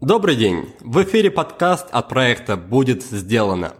Добрый день! В эфире подкаст от проекта «Будет сделано».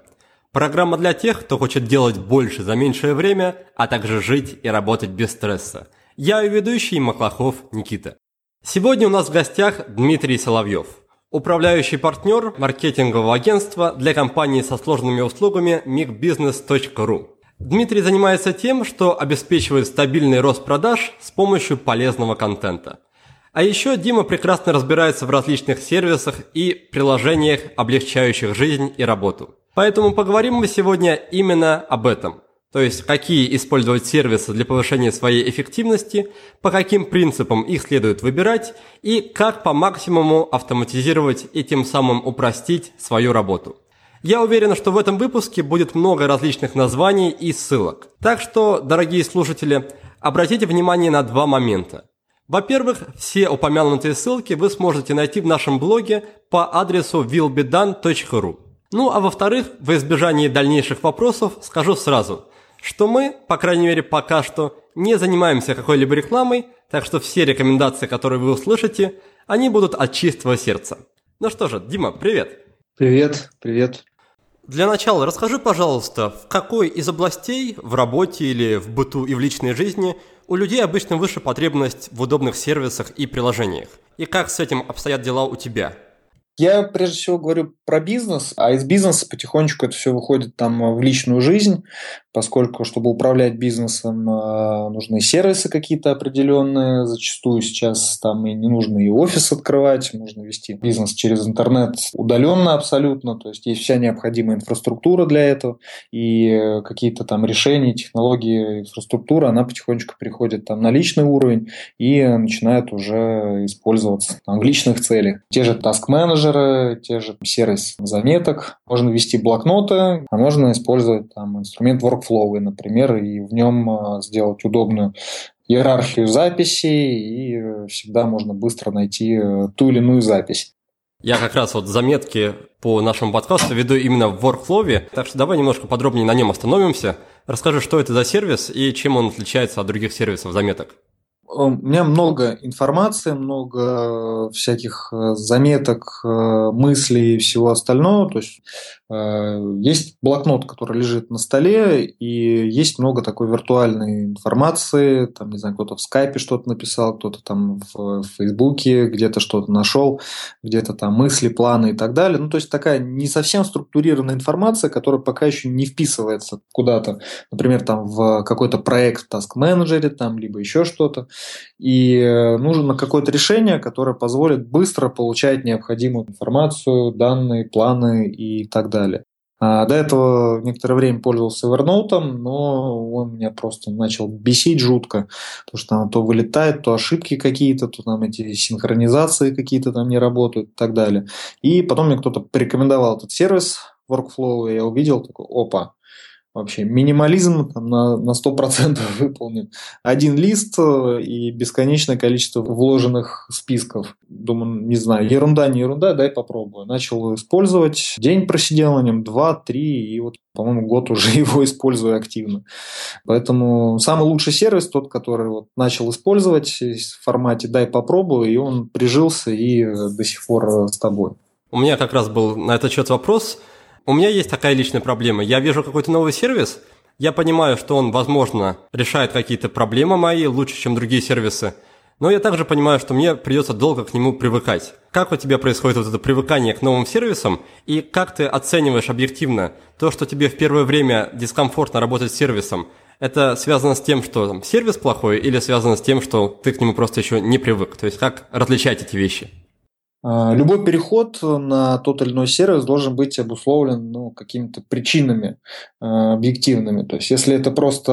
Программа для тех, кто хочет делать больше за меньшее время, а также жить и работать без стресса. Я и ведущий Маклахов Никита. Сегодня у нас в гостях Дмитрий Соловьев, управляющий партнер маркетингового агентства для компании со сложными услугами micbusiness.ru. Дмитрий занимается тем, что обеспечивает стабильный рост продаж с помощью полезного контента – а еще Дима прекрасно разбирается в различных сервисах и приложениях, облегчающих жизнь и работу. Поэтому поговорим мы сегодня именно об этом. То есть, какие использовать сервисы для повышения своей эффективности, по каким принципам их следует выбирать и как по максимуму автоматизировать и тем самым упростить свою работу. Я уверен, что в этом выпуске будет много различных названий и ссылок. Так что, дорогие слушатели, обратите внимание на два момента. Во-первых, все упомянутые ссылки вы сможете найти в нашем блоге по адресу willbedone.ru. Ну а во-вторых, в избежании дальнейших вопросов скажу сразу, что мы, по крайней мере пока что, не занимаемся какой-либо рекламой, так что все рекомендации, которые вы услышите, они будут от чистого сердца. Ну что же, Дима, привет! Привет, привет. Для начала расскажи, пожалуйста, в какой из областей в работе или в быту и в личной жизни – у людей обычно выше потребность в удобных сервисах и приложениях. И как с этим обстоят дела у тебя? Я прежде всего говорю про бизнес, а из бизнеса потихонечку это все выходит там в личную жизнь, поскольку, чтобы управлять бизнесом, э, нужны сервисы какие-то определенные. Зачастую сейчас там и не нужно и офис открывать, можно вести бизнес через интернет удаленно абсолютно, то есть есть вся необходимая инфраструктура для этого, и какие-то там решения, технологии, инфраструктура, она потихонечку переходит там на личный уровень и начинает уже использоваться там, в личных целях. Те же task-менеджеры, те же сервис заметок, можно вести блокноты, а можно использовать там инструмент work workflow, например, и в нем а, сделать удобную иерархию записей, и всегда можно быстро найти э, ту или иную запись. Я как раз вот заметки по нашему подкасту веду именно в Workflow, так что давай немножко подробнее на нем остановимся. Расскажи, что это за сервис и чем он отличается от других сервисов заметок. У меня много информации, много всяких э, заметок, э, мыслей и всего остального. То есть Э, есть блокнот, который лежит на столе, и есть много такой виртуальной информации. Там, не знаю, кто-то в скайпе что-то написал, кто-то там в Фейсбуке где-то что-то нашел, где-то там мысли, планы и так далее. Ну, то есть такая не совсем структурированная информация, которая пока еще не вписывается куда-то, например, там в какой-то проект в Task Manager, там, либо еще что-то. И э, нужно какое-то решение, которое позволит быстро получать необходимую информацию, данные, планы и так далее. А до этого некоторое время пользовался Evernote, но он меня просто начал бесить жутко, потому что там то вылетает, то ошибки какие-то, то там эти синхронизации какие-то там не работают и так далее. И потом мне кто-то порекомендовал этот сервис Workflow, и я увидел, такой, опа, вообще минимализм там, на, на 100% выполнен. Один лист э, и бесконечное количество вложенных списков. Думаю, не знаю, ерунда, не ерунда, дай попробую. Начал использовать, день просидел на нем, два, три, и вот, по-моему, год уже его использую активно. Поэтому самый лучший сервис тот, который вот начал использовать в формате «дай попробую», и он прижился и до сих пор с тобой. У меня как раз был на этот счет вопрос – у меня есть такая личная проблема. Я вижу какой-то новый сервис, я понимаю, что он, возможно, решает какие-то проблемы мои лучше, чем другие сервисы, но я также понимаю, что мне придется долго к нему привыкать. Как у тебя происходит вот это привыкание к новым сервисам, и как ты оцениваешь объективно то, что тебе в первое время дискомфортно работать с сервисом? Это связано с тем, что там, сервис плохой, или связано с тем, что ты к нему просто еще не привык? То есть как различать эти вещи? А, любой переход на тот или иной сервис должен быть обусловлен ну, какими-то причинами э, объективными. То есть, если это просто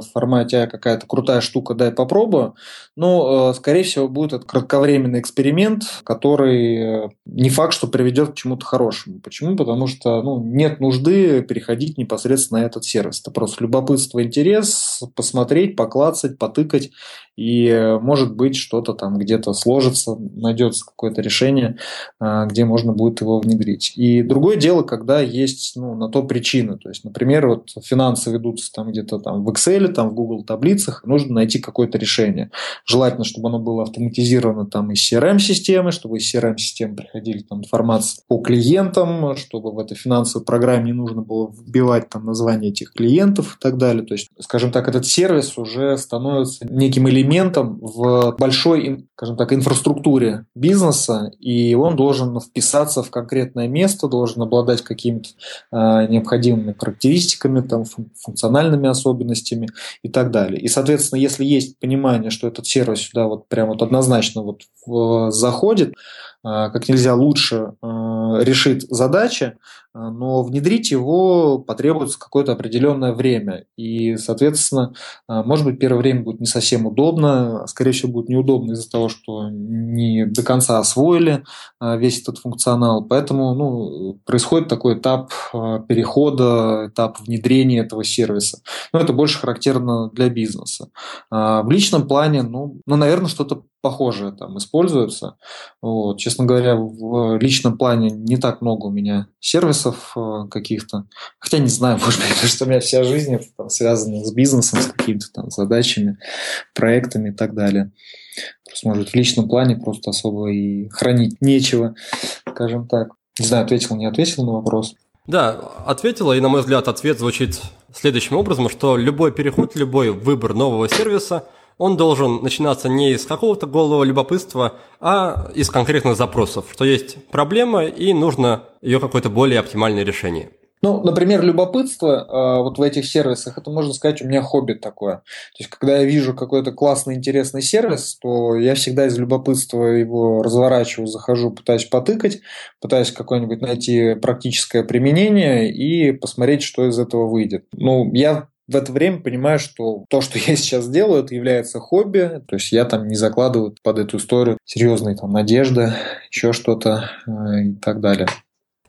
в формате «А, какая-то крутая штука, дай попробую, ну, э, скорее всего, будет это кратковременный эксперимент, который э, не факт, что приведет к чему-то хорошему. Почему? Потому что ну, нет нужды переходить непосредственно на этот сервис. Это просто любопытство, интерес, посмотреть, поклацать, потыкать, и э, может быть что-то там где-то сложится, найдется какое-то решение, где можно будет его внедрить. И другое дело, когда есть ну, на то причины. То есть, например, вот финансы ведутся там где-то там в Excel, там в Google таблицах, нужно найти какое-то решение. Желательно, чтобы оно было автоматизировано там из CRM-системы, чтобы из CRM-системы приходили там информация по клиентам, чтобы в этой финансовой программе не нужно было вбивать там название этих клиентов и так далее. То есть, скажем так, этот сервис уже становится неким элементом в большой, скажем так, инфраструктуре бизнеса, и он должен вписаться в конкретное место, должен обладать какими-то э, необходимыми характеристиками, там, функциональными особенностями и так далее. И, соответственно, если есть понимание, что этот сервис сюда вот прям вот однозначно вот в, заходит, э, как нельзя лучше э, решит задачи, а, но внедрить его потребуется какое-то определенное время. И, соответственно, а, может быть, первое время будет не совсем удобно, а, скорее всего, будет неудобно из-за того, что не до конца освоили весь этот функционал. Поэтому ну, происходит такой этап перехода, этап внедрения этого сервиса. Но это больше характерно для бизнеса. В личном плане, ну, ну наверное, что-то похожее там используется. Вот. Честно говоря, в личном плане не так много у меня сервисов э, каких-то. Хотя не знаю, может быть, потому что у меня вся жизнь там, связана с бизнесом, с какими-то там задачами, проектами и так далее. Просто, может, в личном плане просто особо и хранить нечего, скажем так. Не знаю, ответил, не ответил на вопрос. Да, ответила, и, на мой взгляд, ответ звучит следующим образом, что любой переход, любой выбор нового сервиса – он должен начинаться не из какого-то голого любопытства, а из конкретных запросов, что есть проблема и нужно ее какое-то более оптимальное решение. Ну, например, любопытство э, вот в этих сервисах, это можно сказать, у меня хобби такое. То есть, когда я вижу какой-то классный, интересный сервис, то я всегда из любопытства его разворачиваю, захожу, пытаюсь потыкать, пытаюсь какое-нибудь найти практическое применение и посмотреть, что из этого выйдет. Ну, я в это время понимаю, что то, что я сейчас делаю, это является хобби. То есть я там не закладываю под эту историю серьезные там надежды, еще что-то э, и так далее.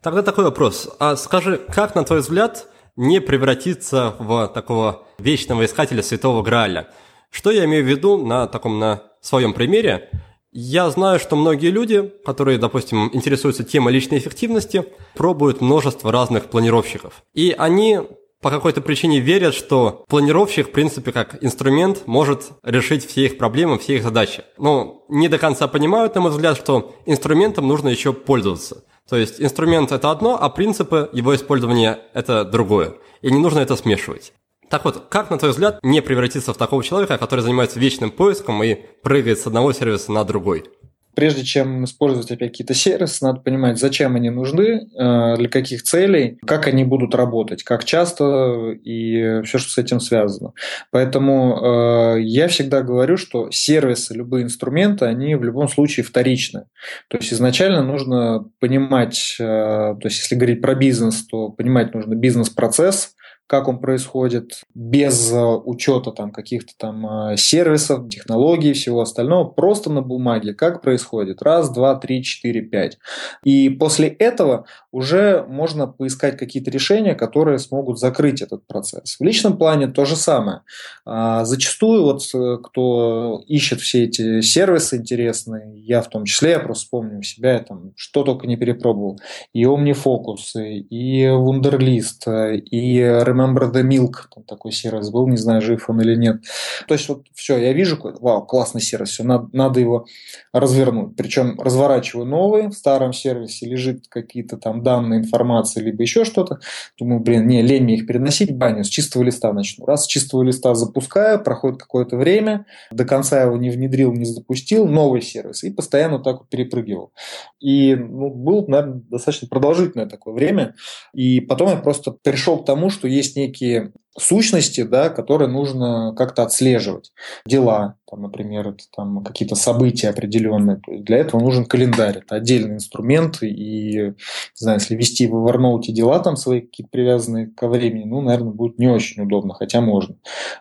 Тогда такой вопрос. А скажи, как, на твой взгляд, не превратиться в такого вечного искателя святого Грааля? Что я имею в виду на таком, на своем примере? Я знаю, что многие люди, которые, допустим, интересуются темой личной эффективности, пробуют множество разных планировщиков. И они по какой-то причине верят, что планировщик, в принципе, как инструмент, может решить все их проблемы, все их задачи. Но не до конца понимают, на мой взгляд, что инструментом нужно еще пользоваться. То есть инструмент – это одно, а принципы его использования – это другое. И не нужно это смешивать. Так вот, как, на твой взгляд, не превратиться в такого человека, который занимается вечным поиском и прыгает с одного сервиса на другой? Прежде чем использовать опять какие-то сервисы, надо понимать, зачем они нужны, э, для каких целей, как они будут работать, как часто и все, что с этим связано. Поэтому э, я всегда говорю, что сервисы, любые инструменты, они в любом случае вторичны. То есть изначально нужно понимать, э, то есть если говорить про бизнес, то понимать нужно бизнес-процесс, как он происходит, без э, учета там каких-то там э, сервисов, технологий, всего остального, просто на бумаге, как происходит. Раз, два, три, четыре, пять. И после этого уже можно поискать какие-то решения, которые смогут закрыть этот процесс. В личном плане то же самое. А, зачастую вот э, кто ищет все эти сервисы интересные, я в том числе, я просто вспомню себя, я там что только не перепробовал. И OmniFocus, и Wunderlist, и Remember Remember the Milk, там такой сервис был, не знаю, жив он или нет. То есть вот все, я вижу, вау, классный сервис, все, надо, надо его развернуть. Причем разворачиваю новый, в старом сервисе лежит какие-то там данные, информации, либо еще что-то. Думаю, блин, не, лень мне их переносить, баню, с чистого листа начну. Раз с чистого листа запускаю, проходит какое-то время, до конца его не внедрил, не запустил, новый сервис, и постоянно так вот перепрыгивал. И ну, было, наверное, достаточно продолжительное такое время. И потом я просто пришел к тому, что есть есть некие сущности, да, которые нужно как-то отслеживать. Дела, там, например, это там какие-то события определенные. Для этого нужен календарь. Это отдельный инструмент. И, не знаю, если вести в Evernote дела там свои какие-то привязанные ко времени, ну, наверное, будет не очень удобно, хотя можно.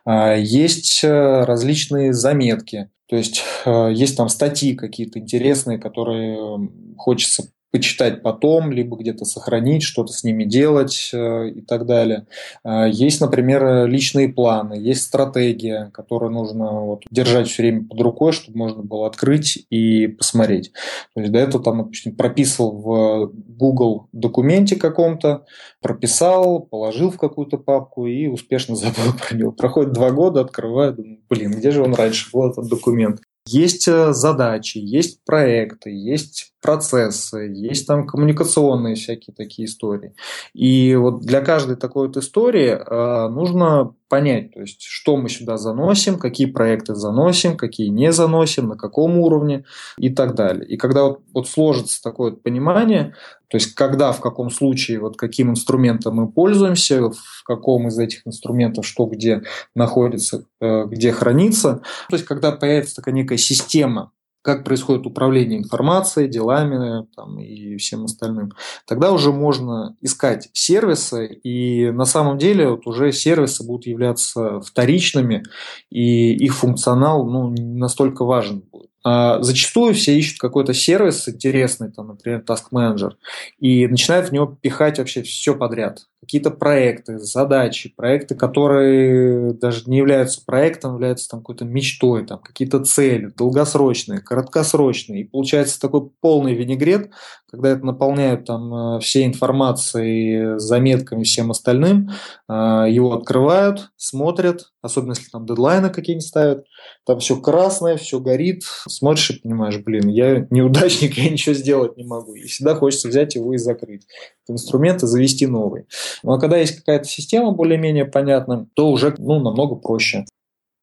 А, есть э, различные заметки. То есть э, есть там статьи какие-то интересные, которые хочется почитать потом, либо где-то сохранить, что-то с ними делать э, и так далее. Э, есть, например, личные планы, есть стратегия, которую нужно вот, держать все время под рукой, чтобы можно было открыть и посмотреть. То есть до этого там, допустим, прописывал в Google документе каком-то, прописал, положил в какую-то папку и успешно забыл про него. Проходит два года, открываю, думаю, блин, где же он раньше был, этот документ? Есть э, задачи, есть проекты, есть процессы, есть там коммуникационные всякие такие истории. И вот для каждой такой вот истории э, нужно понять, то есть, что мы сюда заносим, какие проекты заносим, какие не заносим, на каком уровне и так далее. И когда вот, вот сложится такое вот понимание, то есть, когда, в каком случае, вот каким инструментом мы пользуемся, в каком из этих инструментов что где находится, э, где хранится. То есть, когда появится такая некая система как происходит управление информацией, делами там, и всем остальным, тогда уже можно искать сервисы, и на самом деле вот уже сервисы будут являться вторичными, и их функционал ну, не настолько важен будет. А зачастую все ищут какой-то сервис интересный, там, например, Task Manager, и начинают в него пихать вообще все подряд какие-то проекты, задачи, проекты, которые даже не являются проектом, являются там какой-то мечтой, там какие-то цели, долгосрочные, краткосрочные. И получается такой полный винегрет, когда это наполняют там э, всей информацией, заметками, всем остальным, э, его открывают, смотрят, особенно если там дедлайны какие-нибудь ставят, там все красное, все горит, смотришь и понимаешь, блин, я неудачник, я ничего сделать не могу. И всегда хочется взять его и закрыть инструмент и завести новый. Но когда есть какая-то система более-менее понятная, то уже ну, намного проще.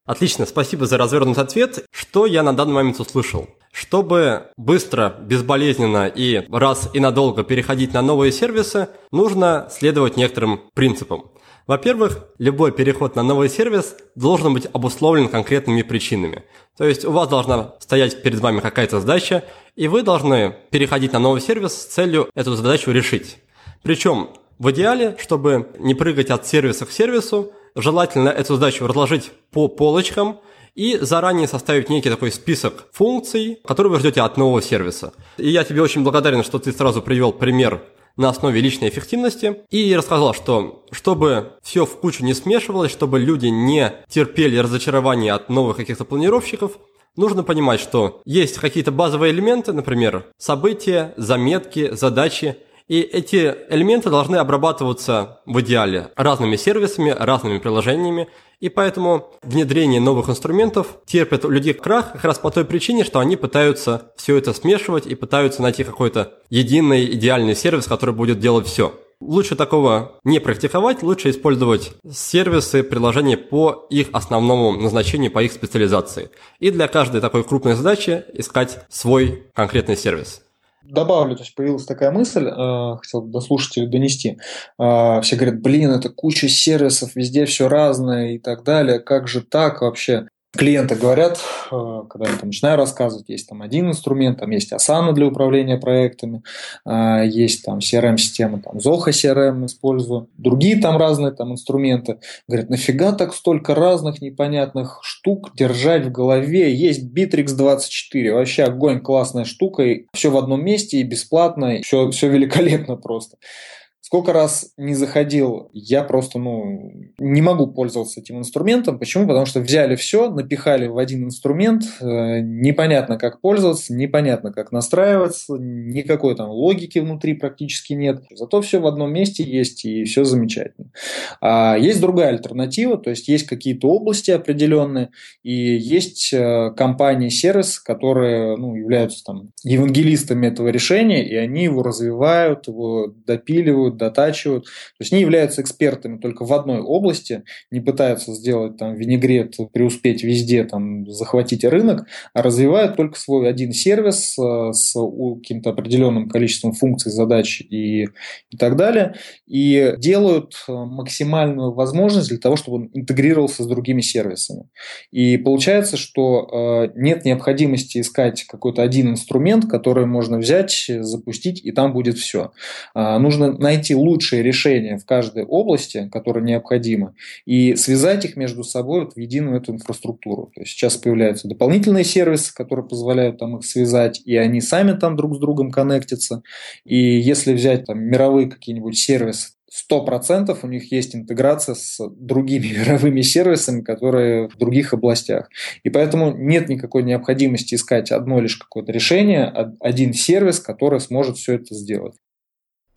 Отлично, спасибо за развернутый ответ. Что я на данный момент услышал? Чтобы быстро, безболезненно и раз и надолго переходить на новые сервисы, нужно следовать некоторым принципам. Во-первых, любой переход на новый сервис должен быть обусловлен конкретными причинами. То есть у вас должна стоять перед вами какая-то задача, и вы должны переходить на новый сервис с целью эту задачу решить. Причем в идеале, чтобы не прыгать от сервиса к сервису, желательно эту задачу разложить по полочкам и заранее составить некий такой список функций, которые вы ждете от нового сервиса. И я тебе очень благодарен, что ты сразу привел пример на основе личной эффективности и рассказал, что чтобы все в кучу не смешивалось, чтобы люди не терпели разочарования от новых каких-то планировщиков, нужно понимать, что есть какие-то базовые элементы, например, события, заметки, задачи, и эти элементы должны обрабатываться в идеале разными сервисами, разными приложениями, и поэтому внедрение новых инструментов терпит у людей крах как раз по той причине, что они пытаются все это смешивать и пытаются найти какой-то единый идеальный сервис, который будет делать все. Лучше такого не практиковать, лучше использовать сервисы, приложения по их основному назначению, по их специализации. И для каждой такой крупной задачи искать свой конкретный сервис добавлю, то есть появилась такая мысль, э, хотел до слушателей донести. Э, все говорят, блин, это куча сервисов, везде все разное и так далее. Как же так вообще? Клиенты говорят, э, когда я там начинаю рассказывать, есть там один инструмент, там есть Asana для управления проектами, э, есть там CRM-система, там Zoho CRM использую, другие там разные там инструменты. Говорят, нафига так столько разных непонятных штук держать в голове? Есть Bittrex 24, вообще огонь, классная штука, и все в одном месте и бесплатно, и все, все великолепно просто. Сколько раз не заходил, я просто ну, не могу пользоваться этим инструментом. Почему? Потому что взяли все, напихали в один инструмент, э, непонятно, как пользоваться, непонятно, как настраиваться, никакой там логики внутри практически нет. Зато все в одном месте есть, и все замечательно. А есть другая альтернатива, то есть есть какие-то области определенные, и есть э, компании, сервис, которые ну, являются там евангелистами этого решения, и они его развивают, его допиливают, тестируют, дотачивают. То есть они являются экспертами только в одной области, не пытаются сделать там винегрет, преуспеть везде, там, захватить рынок, а развивают только свой один сервис э, с каким-то определенным количеством функций, задач и, и так далее, и делают э, максимальную возможность для того, чтобы он интегрировался с другими сервисами. И получается, что э, нет необходимости искать какой-то один инструмент, который можно взять, запустить, и там будет все. А, нужно найти лучшие решения в каждой области, которые необходимы, и связать их между собой вот в единую эту инфраструктуру. То есть сейчас появляются дополнительные сервисы, которые позволяют там их связать, и они сами там друг с другом коннектятся. И если взять там мировые какие-нибудь сервисы, сто процентов у них есть интеграция с другими мировыми сервисами, которые в других областях. И поэтому нет никакой необходимости искать одно лишь какое-то решение, один сервис, который сможет все это сделать.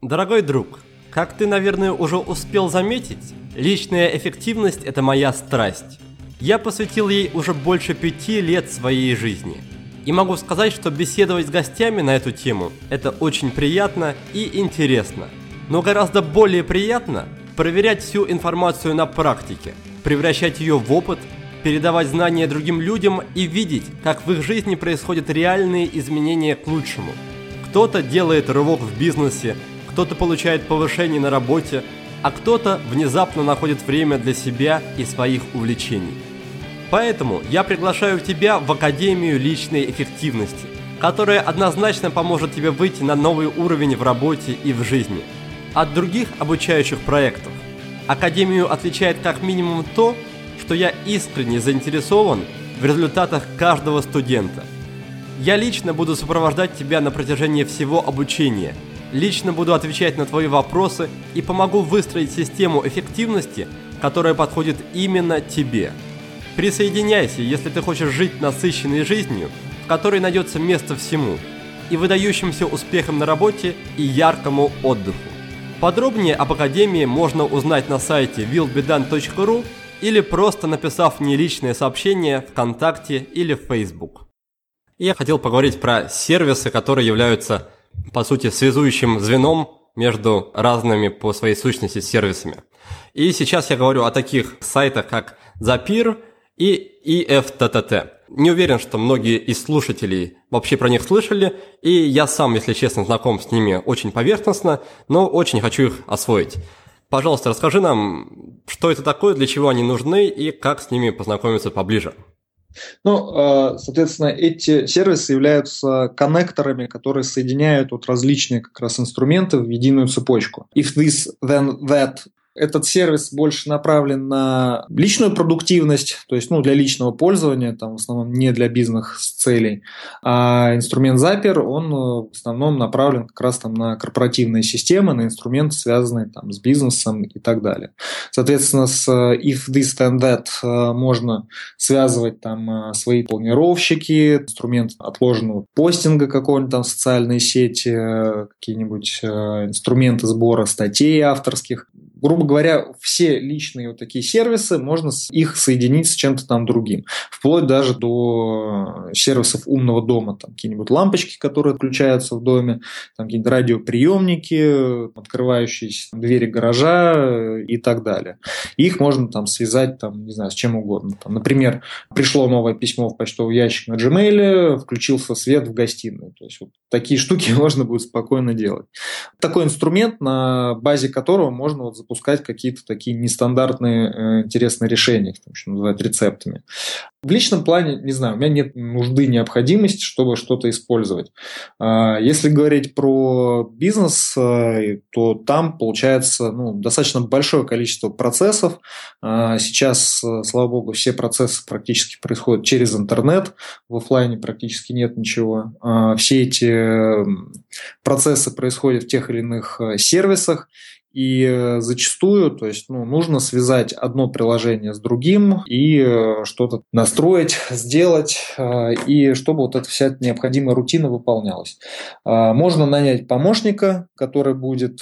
Дорогой друг, как ты, наверное, уже успел заметить, личная эффективность – это моя страсть. Я посвятил ей уже больше пяти лет своей жизни. И могу сказать, что беседовать с гостями на эту тему – это очень приятно и интересно – но гораздо более приятно проверять всю информацию на практике, превращать ее в опыт, передавать знания другим людям и видеть, как в их жизни происходят реальные изменения к лучшему. Кто-то делает рывок в бизнесе, кто-то получает повышение на работе, а кто-то внезапно находит время для себя и своих увлечений. Поэтому я приглашаю тебя в Академию личной эффективности, которая однозначно поможет тебе выйти на новый уровень в работе и в жизни – от других обучающих проектов. Академию отличает как минимум то, что я искренне заинтересован в результатах каждого студента. Я лично буду сопровождать тебя на протяжении всего обучения, лично буду отвечать на твои вопросы и помогу выстроить систему эффективности, которая подходит именно тебе. Присоединяйся, если ты хочешь жить насыщенной жизнью, в которой найдется место всему, и выдающимся успехом на работе и яркому отдыху. Подробнее об Академии можно узнать на сайте willbedan.ru или просто написав мне личное сообщение ВКонтакте или в Facebook. Я хотел поговорить про сервисы, которые являются, по сути, связующим звеном между разными по своей сущности сервисами. И сейчас я говорю о таких сайтах, как Zapier и EFTTT. Не уверен, что многие из слушателей вообще про них слышали, и я сам, если честно, знаком с ними очень поверхностно, но очень хочу их освоить. Пожалуйста, расскажи нам, что это такое, для чего они нужны и как с ними познакомиться поближе. Ну, а, соответственно, эти сервисы являются коннекторами, которые соединяют вот различные как раз инструменты в единую цепочку. If this, then that этот сервис больше направлен на личную продуктивность, то есть ну, для личного пользования, там, в основном не для бизнес-целей. А инструмент Zapier, он э, в основном направлен как раз там, на корпоративные системы, на инструменты, связанные там, с бизнесом и так далее. Соответственно, с э, if this then that э, можно связывать там, свои планировщики, инструмент отложенного постинга какого-нибудь там социальной сети, какие-нибудь инструменты сбора статей авторских грубо говоря, все личные вот такие сервисы, можно их соединить с чем-то там другим. Вплоть даже до сервисов умного дома. Там какие-нибудь лампочки, которые отключаются в доме, там какие-нибудь радиоприемники, открывающиеся двери гаража и так далее. их можно там связать, там, не знаю, с чем угодно. Там, например, пришло новое письмо в почтовый ящик на Gmail, включился свет в гостиной. То есть вот такие штуки можно будет спокойно делать. Такой инструмент, на базе которого можно вот запускать какие-то такие нестандартные э, интересные решения, там еще называют рецептами. В личном плане, не знаю, у меня нет нужды, необходимости, чтобы что-то использовать. А, если говорить про бизнес, э, то там получается ну, достаточно большое количество процессов. А, сейчас, э, слава богу, все процессы практически происходят через интернет, в офлайне практически нет ничего. А, все эти процессы происходят в тех или иных сервисах, И э, зачастую, то есть, ну, нужно связать одно приложение с другим и э, что-то настроить, сделать, э, и чтобы вот эта вся необходимая рутина выполнялась. А, можно нанять помощника, который будет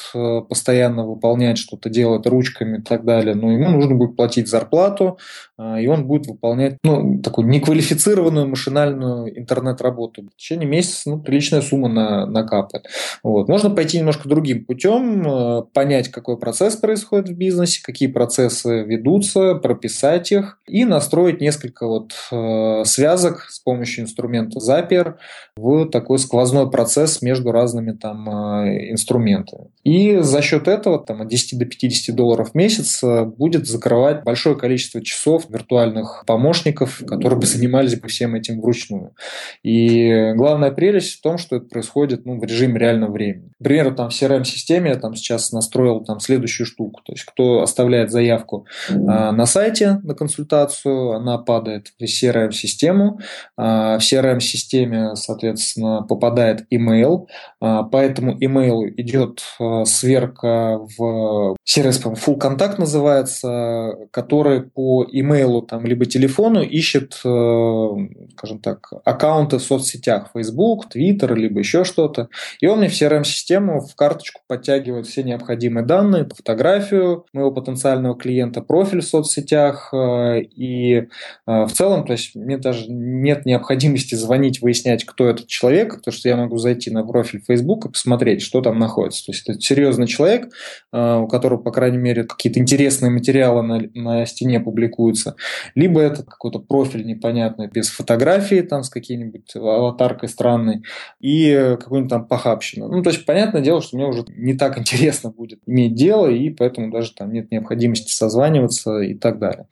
постоянно выполнять что-то, делать ручками и так далее, но ему нужно будет платить зарплату, и он будет выполнять, ну, такую неквалифицированную машинальную интернет-работу. В течение месяца, ну, приличная сумма на, накапает. Вот. Можно пойти немножко другим путем, понять, понять, какой процесс происходит в бизнесе, какие процессы ведутся, прописать их и настроить несколько вот э, связок с помощью инструмента Zapier в такой сквозной процесс между разными там э, инструментами. И за счет этого там, от 10 до 50 долларов в месяц э, будет закрывать большое количество часов виртуальных помощников, которые бы занимались бы всем этим вручную. И главная прелесть в том, что это происходит ну, в режиме реального времени. Например, там в CRM-системе я там сейчас настроил настроил там следующую штуку. То есть, кто оставляет заявку а, на сайте на консультацию, она падает в CRM-систему. А, в CRM-системе, соответственно, попадает email. А, по этому email идет а, сверка в сервис, Full Contact называется, который по email там, либо телефону ищет, э, скажем так, аккаунты в соцсетях, Facebook, Twitter, либо еще что-то. И он мне в CRM-систему в карточку подтягивает все необходимые необходимые данные, фотографию моего потенциального клиента, профиль в соцсетях э, и э, в целом, то есть мне даже нет необходимости звонить, выяснять, кто этот человек, потому что я могу зайти на профиль Facebook и посмотреть, что там находится. То есть это серьезный человек, э, у которого, по крайней мере, какие-то интересные материалы на, на стене публикуются, либо это какой-то профиль непонятный без фотографии, там с какой-нибудь аватаркой странной и какой-нибудь там похабщина. Ну, то есть, понятное дело, что мне уже не так интересно будет иметь дело, и поэтому даже там нет необходимости созваниваться и так далее.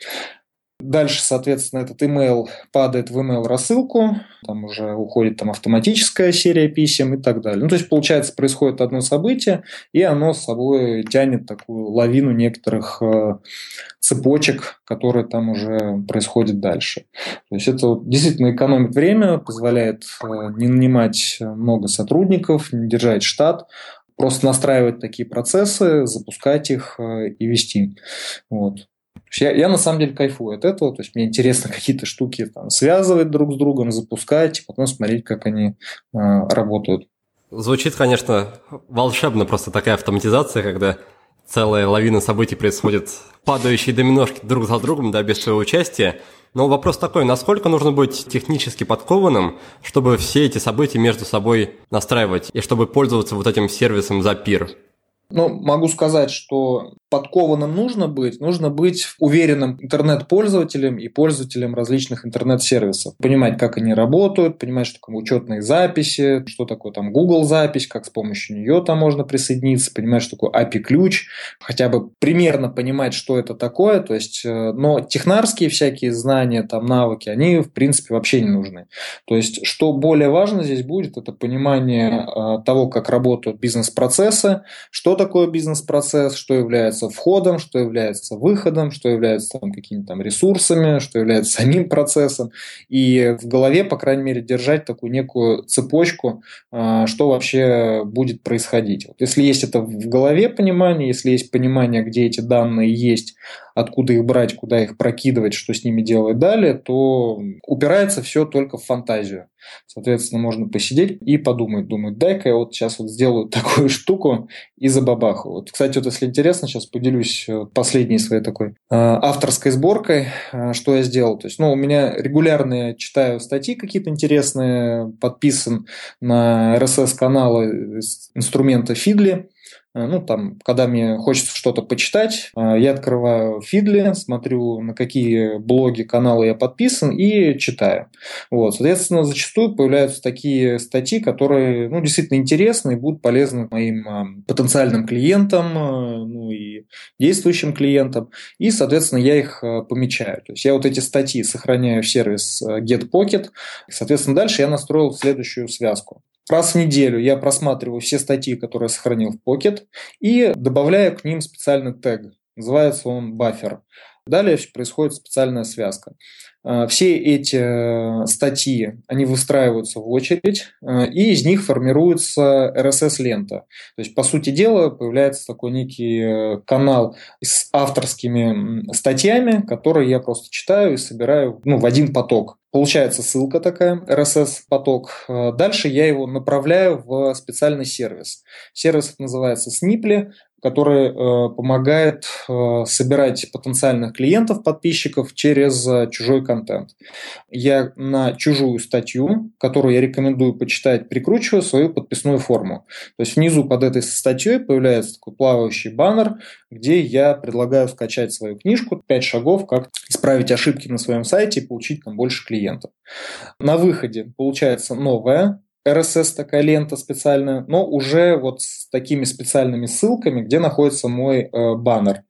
Дальше, соответственно, этот email падает в email рассылку, там уже уходит там автоматическая серия писем и так далее. Ну, то есть, получается, происходит одно событие, и оно с собой тянет такую лавину некоторых э, цепочек, которые там уже происходят дальше. То есть, это действительно экономит время, позволяет э, не нанимать много сотрудников, не держать штат, просто настраивать такие процессы, запускать их э, и вести. Вот. Я, я на самом деле кайфую от этого, то есть мне интересно какие-то штуки там, связывать друг с другом, запускать, и потом смотреть, как они э, работают. Звучит, конечно, волшебно просто такая автоматизация, когда целая лавина событий происходит, падающие доминошки друг за другом, да, без своего участия. Но вопрос такой, насколько нужно быть технически подкованным, чтобы все эти события между собой настраивать и чтобы пользоваться вот этим сервисом Zapier? Ну, могу сказать, что подкованным нужно быть, нужно быть уверенным интернет-пользователем и пользователем различных интернет-сервисов. Понимать, как они работают, понимать, что такое учетные записи, что такое там Google запись, как с помощью нее там можно присоединиться, понимать, что такое API-ключ, хотя бы примерно понимать, что это такое. То есть, э, но технарские всякие знания, там, навыки, они, в принципе, вообще не нужны. То есть, что более важно здесь будет, это понимание э, того, как работают бизнес-процессы, что такое бизнес-процесс, что является входом, что является выходом, что является там, какими-то там ресурсами, что является самим процессом. И в голове, по крайней мере, держать такую некую цепочку, а, что вообще будет происходить. Вот если есть это в голове понимание, если есть понимание, где эти данные есть, откуда их брать, куда их прокидывать, что с ними делать далее, то упирается все только в фантазию. Соответственно, можно посидеть и подумать, думать, дай-ка я вот сейчас вот сделаю такую штуку и забабахаю. Вот, кстати, вот если интересно, сейчас поделюсь э, последней своей такой э, авторской сборкой, э, что я сделал. То есть, ну, у меня регулярно я читаю статьи какие-то интересные, подписан на RSS-каналы инструмента Фидли. Э, ну, там, когда мне хочется что-то почитать, э, я открываю Фидли, смотрю, на какие блоги, каналы я подписан и читаю. Вот, соответственно, зачастую появляются такие статьи, которые, ну, действительно интересны и будут полезны моим э, потенциальным клиентам, ну, и действующим клиентам, и, соответственно, я их помечаю. То есть я вот эти статьи сохраняю в сервис GetPocket, соответственно, дальше я настроил следующую связку. Раз в неделю я просматриваю все статьи, которые я сохранил в Pocket, и добавляю к ним специальный тег. Называется он баффер. Далее происходит специальная связка. Э, все эти э, статьи, они выстраиваются в очередь, и из них формируется RSS-лента. То есть, по сути дела, появляется такой некий канал с авторскими статьями, которые я просто читаю и собираю ну, в один поток. Получается ссылка такая, RSS-поток. Э, дальше я его направляю в специальный сервис. Сервис называется Sniply который э, помогает э, собирать потенциальных клиентов, подписчиков через э, чужой контент. Я на чужую статью, которую я рекомендую почитать, прикручиваю свою подписную форму. То есть внизу под этой статьей появляется такой плавающий баннер, где я предлагаю скачать свою книжку «5 шагов, как исправить ошибки на своем сайте и получить там больше клиентов». На выходе получается новая RSS такая лента специальная, но уже вот с такими специальными ссылками, где находится мой э, баннер.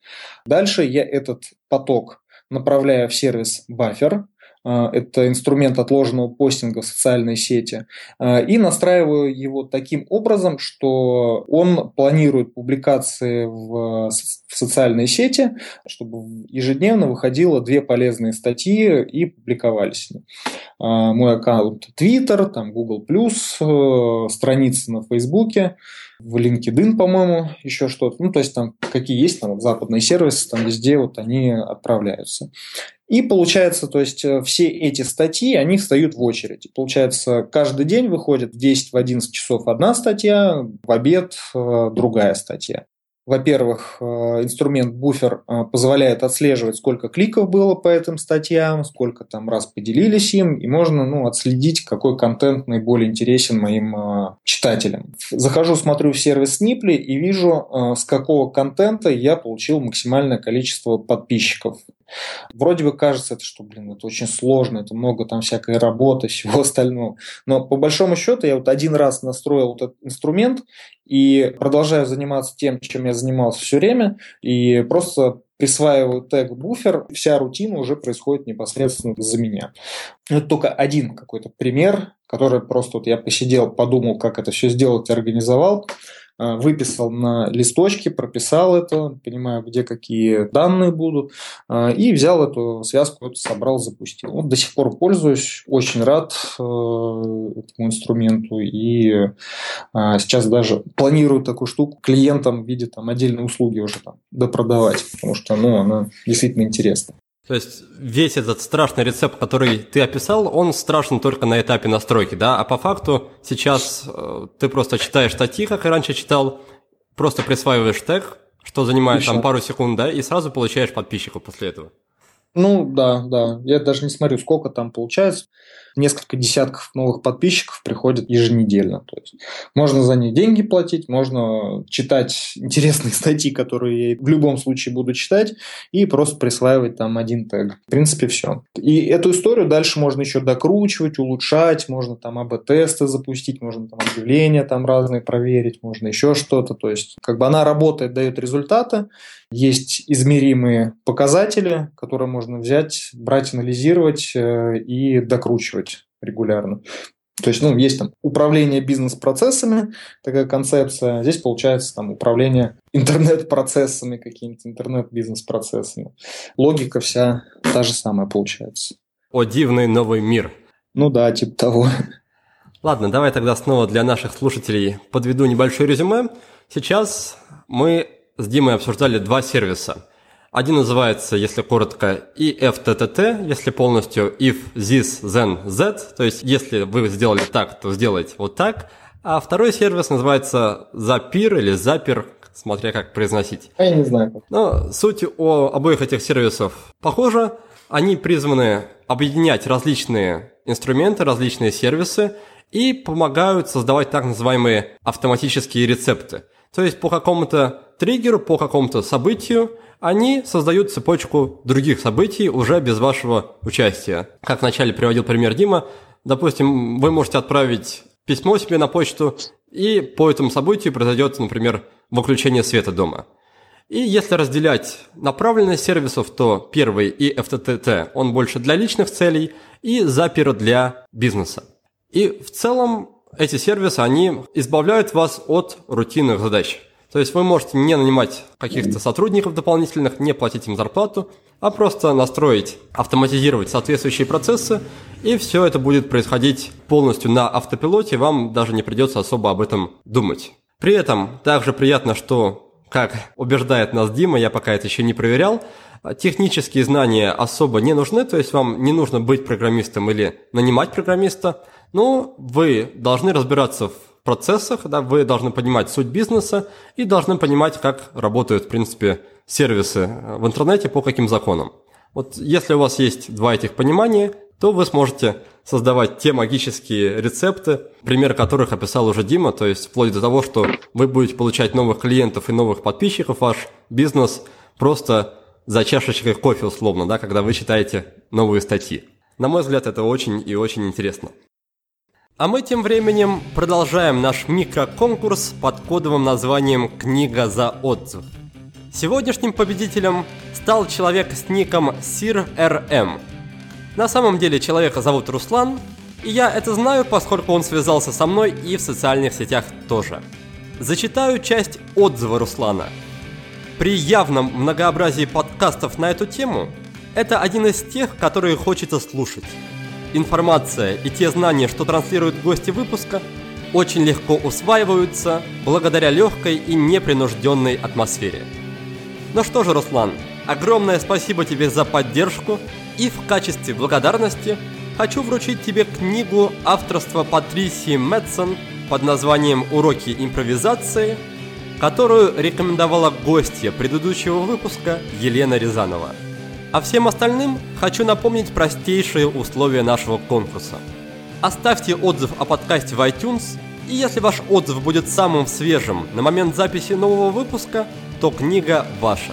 Дальше я этот поток направляю в сервис Buffer, это инструмент отложенного постинга в социальной сети, а, и настраиваю его таким образом, что он планирует публикации в социальной сети, чтобы ежедневно выходило две полезные статьи и публиковались. А, мой аккаунт Twitter, там Google+, э, страницы на Фейсбуке, в LinkedIn, по-моему, еще что-то. Ну, то есть там какие есть там западные сервисы, там везде вот они отправляются. И получается, то есть э, все эти статьи, они встают в очередь. Получается, каждый день выходит в 10-11 часов одна статья, в обед э, другая статья. Во-первых, э, инструмент буфер э, позволяет отслеживать, сколько кликов было по этим статьям, сколько там раз поделились им, и можно ну, отследить, какой контент наиболее интересен моим э, читателям. Захожу, смотрю в сервис Снипли и вижу, с какого контента я получил максимальное количество подписчиков. Вроде бы кажется, это что, блин, это очень сложно, это много там всякой работы, всего остального. Но по большому счету я вот один раз настроил вот этот инструмент и продолжаю заниматься тем, чем я занимался все время, и просто присваиваю тег буфер, вся рутина уже происходит непосредственно за меня. Это только один какой-то пример, который просто вот я посидел, подумал, как это все сделать, организовал. Э, выписал на листочке, прописал это, понимаю, где какие данные будут, э, и взял эту связку, это собрал, запустил. Вот до сих пор пользуюсь, очень рад э, этому инструменту, и сейчас даже планирую такую штуку клиентам в виде там, отдельной услуги уже там допродавать, потому что ну, она действительно интересна. То есть весь этот страшный рецепт, который ты описал, он страшен только на этапе настройки, да? А по факту сейчас э, ты просто читаешь статьи, как и раньше читал, просто присваиваешь тег, что занимает Еще. там пару секунд, да, и сразу получаешь подписчиков после этого. Ну да, да. Я даже не смотрю, сколько там получается несколько десятков новых подписчиков приходят еженедельно. То есть можно за них деньги платить, можно читать интересные статьи, которые я в любом случае буду читать, и просто присваивать там один тег. В принципе, все. И эту историю дальше можно еще докручивать, улучшать, можно там АБ-тесты запустить, можно там объявления там разные проверить, можно еще что-то. То есть как бы она работает, дает результаты, есть измеримые показатели, которые можно взять, брать, анализировать э, и докручивать регулярно. То есть, ну, есть там управление бизнес-процессами, такая концепция. Здесь получается там управление интернет-процессами, какими-то интернет-бизнес-процессами. Логика вся та же самая получается. О, дивный новый мир. Ну да, типа того. Ладно, давай тогда снова для наших слушателей подведу небольшое резюме. Сейчас мы с Димой обсуждали два сервиса. Один называется, если коротко, IFTTT, если полностью if this then that, то есть если вы сделали так, то сделайте вот так. А второй сервис называется Zapier или Zapier, смотря как произносить. Я не знаю. Но суть о обоих этих сервисов похожа. Они призваны объединять различные инструменты, различные сервисы и помогают создавать так называемые автоматические рецепты. То есть по какому-то триггеру, по какому-то событию они создают цепочку других событий уже без вашего участия. Как вначале приводил пример Дима, допустим, вы можете отправить письмо себе на почту, и по этому событию произойдет, например, выключение света дома. И если разделять направленность сервисов, то первый и FTTT, он больше для личных целей, и Zapier для бизнеса. И в целом эти сервисы, они избавляют вас от рутинных задач. То есть вы можете не нанимать каких-то сотрудников дополнительных, не платить им зарплату, а просто настроить, автоматизировать соответствующие процессы, и все это будет происходить полностью на автопилоте, вам даже не придется особо об этом думать. При этом также приятно, что, как убеждает нас Дима, я пока это еще не проверял, технические знания особо не нужны, то есть вам не нужно быть программистом или нанимать программиста, но вы должны разбираться в процессах, да, вы должны понимать суть бизнеса и должны понимать, как работают, в принципе, сервисы в интернете, по каким законам. Вот если у вас есть два этих понимания, то вы сможете создавать те магические рецепты, пример которых описал уже Дима, то есть вплоть до того, что вы будете получать новых клиентов и новых подписчиков, ваш бизнес просто за чашечкой кофе условно, да, когда вы читаете новые статьи. На мой взгляд, это очень и очень интересно. А мы тем временем продолжаем наш микроконкурс под кодовым названием «Книга за отзыв». Сегодняшним победителем стал человек с ником SirRM. На самом деле человека зовут Руслан, и я это знаю, поскольку он связался со мной и в социальных сетях тоже. Зачитаю часть отзыва Руслана. При явном многообразии подкастов на эту тему, это один из тех, которые хочется слушать. Информация и те знания, что транслируют гости выпуска, очень легко усваиваются благодаря легкой и непринужденной атмосфере. Ну что же, Руслан, огромное спасибо тебе за поддержку и в качестве благодарности хочу вручить тебе книгу авторства Патрисии Мэтсон под названием «Уроки импровизации», которую рекомендовала гостья предыдущего выпуска Елена Рязанова – а всем остальным хочу напомнить простейшие условия нашего конкурса. Оставьте отзыв о подкасте в iTunes, и если ваш отзыв будет самым свежим на момент записи нового выпуска, то книга ваша.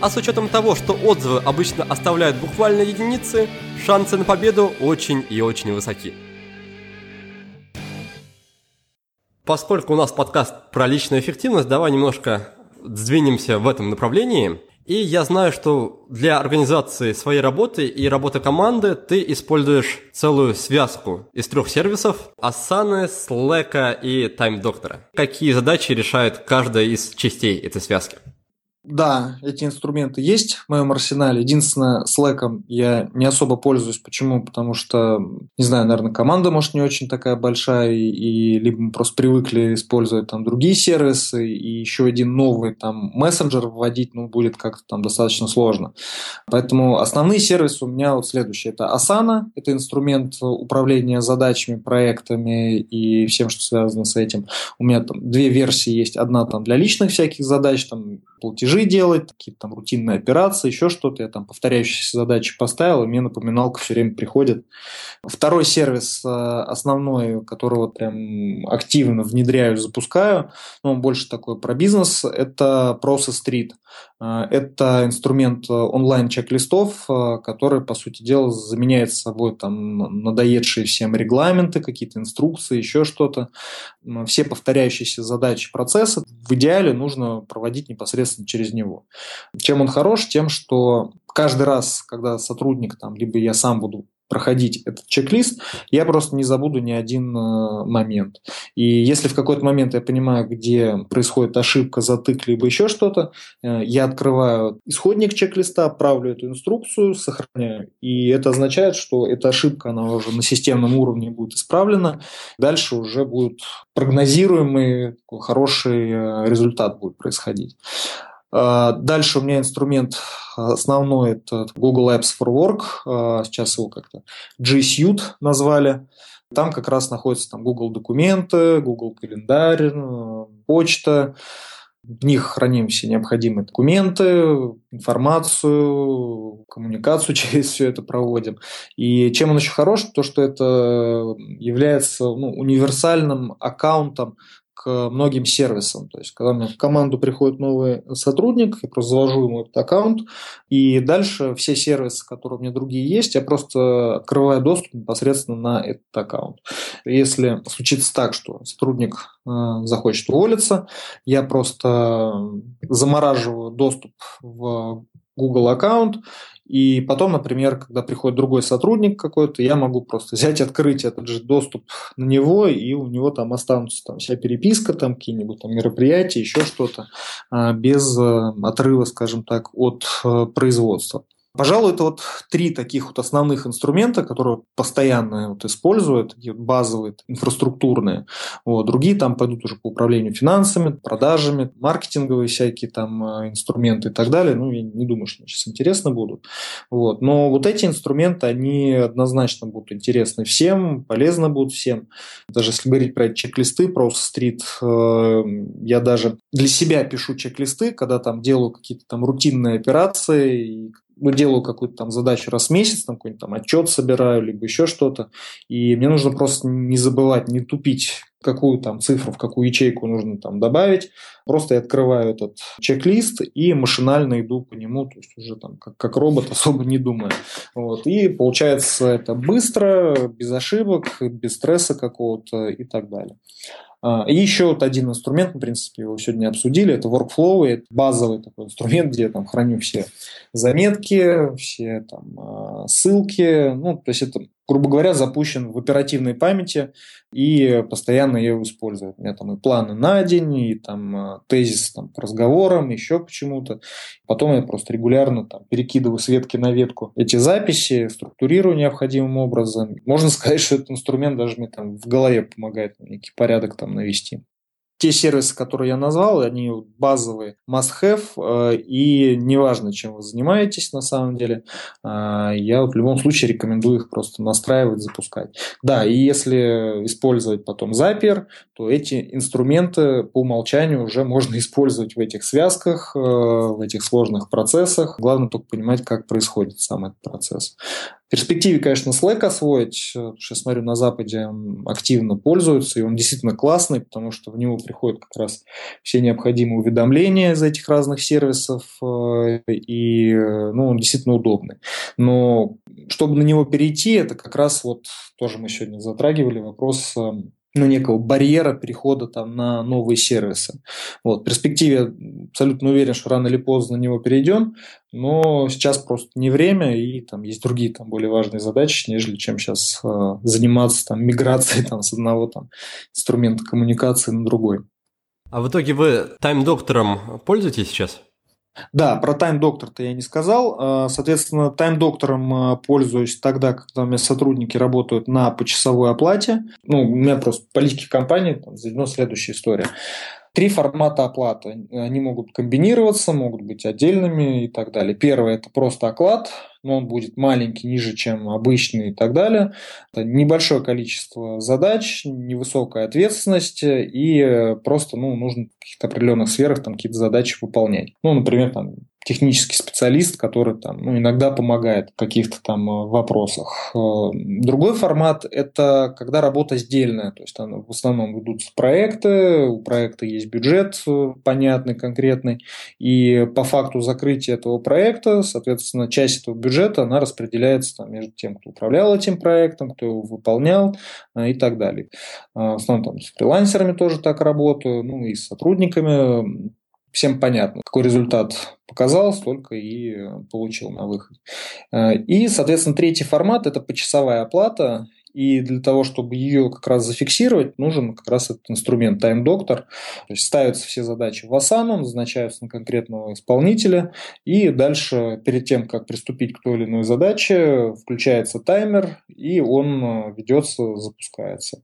А с учетом того, что отзывы обычно оставляют буквально единицы, шансы на победу очень и очень высоки. Поскольку у нас подкаст про личную эффективность, давай немножко сдвинемся в этом направлении – и я знаю, что для организации своей работы и работы команды ты используешь целую связку из трех сервисов Asana, Slack и Time Doctor. Какие задачи решает каждая из частей этой связки? Да, эти инструменты есть в моем арсенале. Единственное, Slack я не особо пользуюсь. Почему? Потому что, не знаю, наверное, команда, может, не очень такая большая, и, и либо мы просто привыкли использовать там другие сервисы, и еще один новый там мессенджер вводить, ну, будет как-то там достаточно сложно. Поэтому основные сервисы у меня вот следующие. Это Asana, это инструмент управления задачами, проектами и всем, что связано с этим. У меня там две версии есть. Одна там для личных всяких задач, там платежи делать, какие-то там рутинные операции, еще что-то. Я там повторяющиеся задачи поставил, и мне напоминалка все время приходит. Второй сервис э, основной, который вот прям активно внедряю, запускаю, но он больше такой про бизнес, это Process Street. Э, это инструмент э, онлайн-чек-листов, который, по сути дела, заменяет собой там надоедшие всем регламенты, какие-то инструкции, еще что-то. Все повторяющиеся задачи процесса в идеале нужно проводить непосредственно через него. Чем он хорош? Тем, что каждый раз, когда сотрудник, там, либо я сам буду проходить этот чек-лист, я просто не забуду ни один э, момент. И если в какой-то момент я понимаю, где происходит ошибка, затык, либо еще что-то, э, я открываю исходник чек-листа, отправлю эту инструкцию, сохраняю. И это означает, что эта ошибка, она уже на системном уровне будет исправлена. Дальше уже будет прогнозируемый хороший э, результат будет происходить. А, дальше у меня инструмент основной это Google Apps for Work, а, сейчас его как-то G Suite назвали. Там как раз находятся там Google документы, Google календарь, почта. В них храним все необходимые документы, информацию, коммуникацию через все это проводим. И чем он еще хорош, то что это является ну, универсальным аккаунтом к многим сервисам. То есть, когда меня в команду приходит новый сотрудник, я просто завожу ему этот аккаунт, и дальше все сервисы, которые у меня другие есть, я просто открываю доступ непосредственно на этот аккаунт. Если случится так, что сотрудник э, захочет уволиться, я просто замораживаю доступ в Google аккаунт И потом, например, когда приходит другой сотрудник какой-то, я могу просто взять, открыть этот же доступ на него, и у него там останутся там вся переписка, там какие-нибудь там мероприятия, еще что-то, а, без э, отрыва, скажем так, от э, производства. Пожалуй, это вот три таких вот основных инструмента, которые постоянно вот используют, базовые, инфраструктурные. Вот. Другие там пойдут уже по управлению финансами, продажами, маркетинговые всякие там э, инструменты и так далее. Ну, я не думаю, что они сейчас интересны будут. Вот. Но вот эти инструменты, они однозначно будут интересны всем, полезны будут всем. Даже если говорить про чек-листы, про стрит, э, я даже для себя пишу чек-листы, когда там делаю какие-то там рутинные операции, ну, делаю какую-то там задачу раз в месяц, там какой-нибудь там отчет собираю, либо еще что-то, и мне нужно просто не забывать, не тупить, какую там цифру, в какую ячейку нужно там добавить. Просто я открываю этот чек-лист и машинально иду по нему, то есть уже там как, как робот, особо не думая. Вот. И получается это быстро, без ошибок, без стресса какого-то и так далее. А, и еще вот один инструмент, в принципе, его сегодня обсудили, это workflow, это базовый такой инструмент, где я там храню все заметки, все там а, ссылки, ну, то есть это грубо говоря, запущен в оперативной памяти и постоянно его использую. У меня там и планы на день, и там э, тезис там, по разговорам, еще почему-то. Потом я просто регулярно там, перекидываю с ветки на ветку эти записи, структурирую необходимым образом. Можно сказать, что этот инструмент даже мне там в голове помогает некий порядок там навести те сервисы, которые я назвал, они базовые, must-have, э, и неважно, чем вы занимаетесь на самом деле, э, я в любом случае рекомендую их просто настраивать, запускать. Да, и если использовать потом Zapier, то эти инструменты по умолчанию уже можно использовать в этих связках, э, в этих сложных процессах. Главное только понимать, как происходит сам этот процесс перспективе, конечно, Slack освоить, потому что я смотрю, на Западе активно пользуются, и он действительно классный, потому что в него приходят как раз все необходимые уведомления из этих разных сервисов, э, и ну, он действительно удобный. Но чтобы на него перейти, это как раз вот тоже мы сегодня затрагивали вопрос эм, ну, некого барьера перехода там, на новые сервисы. Вот. В перспективе абсолютно уверен, что рано или поздно на него перейдем, но сейчас просто не время, и там есть другие там, более важные задачи, нежели чем сейчас э, заниматься там, миграцией там, с одного там, инструмента коммуникации на другой. А в итоге вы тайм-доктором пользуетесь сейчас? Да, про Doctor-то я не сказал. А, соответственно, Doctor'ом а, пользуюсь тогда, когда у меня сотрудники работают на почасовой оплате. Ну, у меня просто политики компании, там, заведена следующая история. Три формата оплаты. Они могут комбинироваться, могут быть отдельными и так далее. Первый – это просто оклад, но он будет маленький, ниже, чем обычный и так далее. Это небольшое количество задач, невысокая ответственность и просто ну, нужно в каких-то определенных сферах там какие-то задачи выполнять. Ну, например, там технический специалист, который там, ну, иногда помогает в каких-то там э, вопросах. Э, другой формат – это когда работа сдельная, то есть там в основном идут проекты, у проекта есть бюджет э, понятный, конкретный, и по факту закрытия этого проекта, соответственно, часть этого бюджета, она распределяется там, между тем, кто управлял этим проектом, кто его выполнял и так далее. В основном там с фрилансерами тоже так работаю, ну и с сотрудниками всем понятно, какой результат показал, столько и получил на выходе. Э, и, соответственно, третий формат – это почасовая оплата. И для того, чтобы ее как раз зафиксировать, нужен как раз этот инструмент Time Doctor. То есть ставятся все задачи в Asana, назначаются на конкретного исполнителя, и дальше, перед тем, как приступить к той или иной задаче, включается таймер, и он э, ведется, запускается.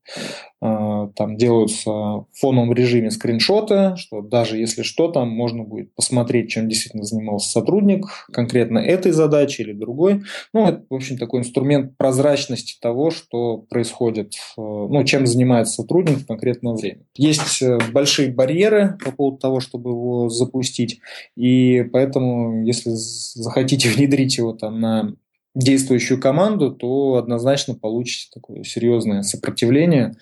Э, там делаются в фоновом режиме скриншоты, что даже если что, там можно будет посмотреть, чем действительно занимался сотрудник, конкретно этой задачи или другой. Ну, это, в общем, такой инструмент прозрачности того, что что происходит, э, ну, чем занимается сотрудник в конкретное время. Есть э, большие барьеры по поводу того, чтобы его запустить, и поэтому, если захотите внедрить его там на действующую команду, то однозначно получите такое серьезное сопротивление.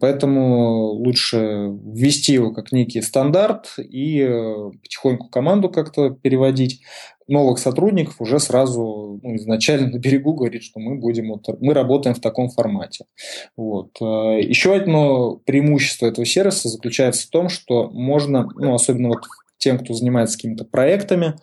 Поэтому лучше ввести его как некий стандарт и э, потихоньку команду как-то переводить новых сотрудников уже сразу ну, изначально на берегу говорит, что мы будем вот, мы работаем в таком формате. Вот. Э, Еще одно преимущество этого сервиса заключается в том, что можно, ну, особенно вот тем, кто занимается какими-то проектами,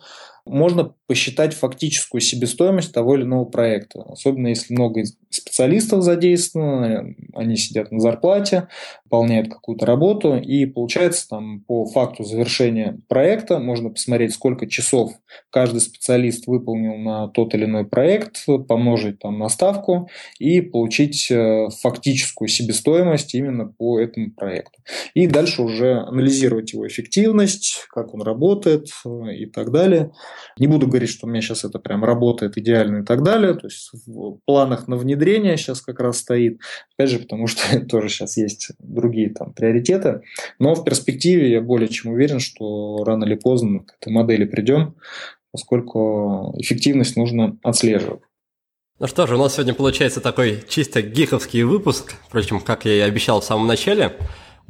можно посчитать фактическую себестоимость того или иного проекта. Особенно если много специалистов задействовано, они сидят на зарплате, выполняют какую-то работу, и получается там по факту завершения проекта можно посмотреть, сколько часов каждый специалист выполнил на тот или иной проект, помножить там на ставку и получить э, фактическую себестоимость именно по этому проекту. И дальше уже анализировать его эффективность, как он работает э, и так далее. Не буду говорить, что у меня сейчас это прям работает идеально и так далее. То есть в планах на внедрение сейчас как раз стоит. Опять же, потому что тоже сейчас есть другие там приоритеты. Но в перспективе я более чем уверен, что рано или поздно к этой модели придем, поскольку эффективность нужно отслеживать. Ну что же, у нас сегодня получается такой чисто гиковский выпуск, впрочем, как я и обещал в самом начале.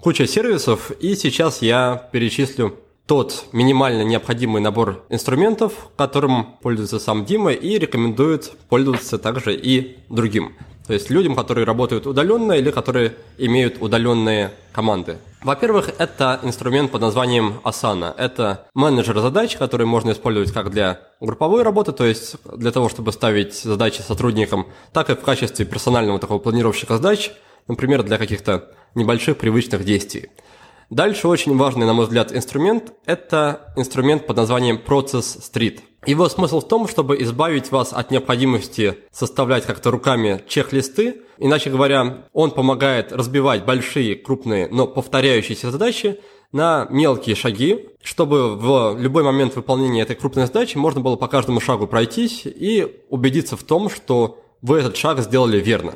Куча сервисов, и сейчас я перечислю тот минимально необходимый набор инструментов, которым пользуется сам Дима и рекомендует пользоваться также и другим. То есть людям, которые работают удаленно или которые имеют удаленные команды. Во-первых, это инструмент под названием Asana. Это менеджер задач, который можно использовать как для групповой работы, то есть для того, чтобы ставить задачи сотрудникам, так и в качестве персонального такого планировщика задач, например, для каких-то небольших привычных действий. Дальше очень важный, на мой взгляд, инструмент – это инструмент под названием Process Street. Его смысл в том, чтобы избавить вас от необходимости составлять как-то руками чек-листы. Иначе говоря, он помогает разбивать большие, крупные, но повторяющиеся задачи на мелкие шаги, чтобы в любой момент выполнения этой крупной задачи можно было по каждому шагу пройтись и убедиться в том, что вы этот шаг сделали верно.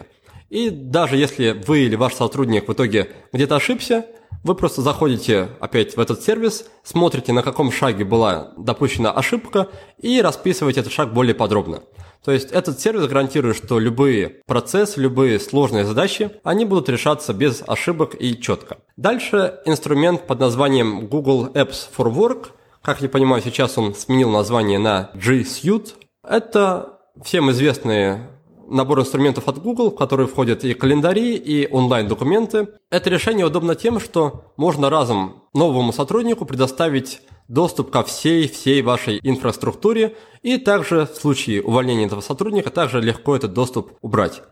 И даже если вы или ваш сотрудник в итоге где-то ошибся, вы просто заходите опять в этот сервис, смотрите, на каком шаге была допущена ошибка и расписываете этот шаг более подробно. То есть этот сервис гарантирует, что любые процессы, любые сложные задачи, они будут решаться без ошибок и четко. Дальше инструмент под названием Google Apps for Work. Как я понимаю, сейчас он сменил название на G Suite. Это всем известные набор инструментов от Google, в которые входят и календари, и онлайн-документы. Это решение удобно тем, что можно разом новому сотруднику предоставить доступ ко всей, всей вашей инфраструктуре, и также в случае увольнения этого сотрудника также легко этот доступ убрать.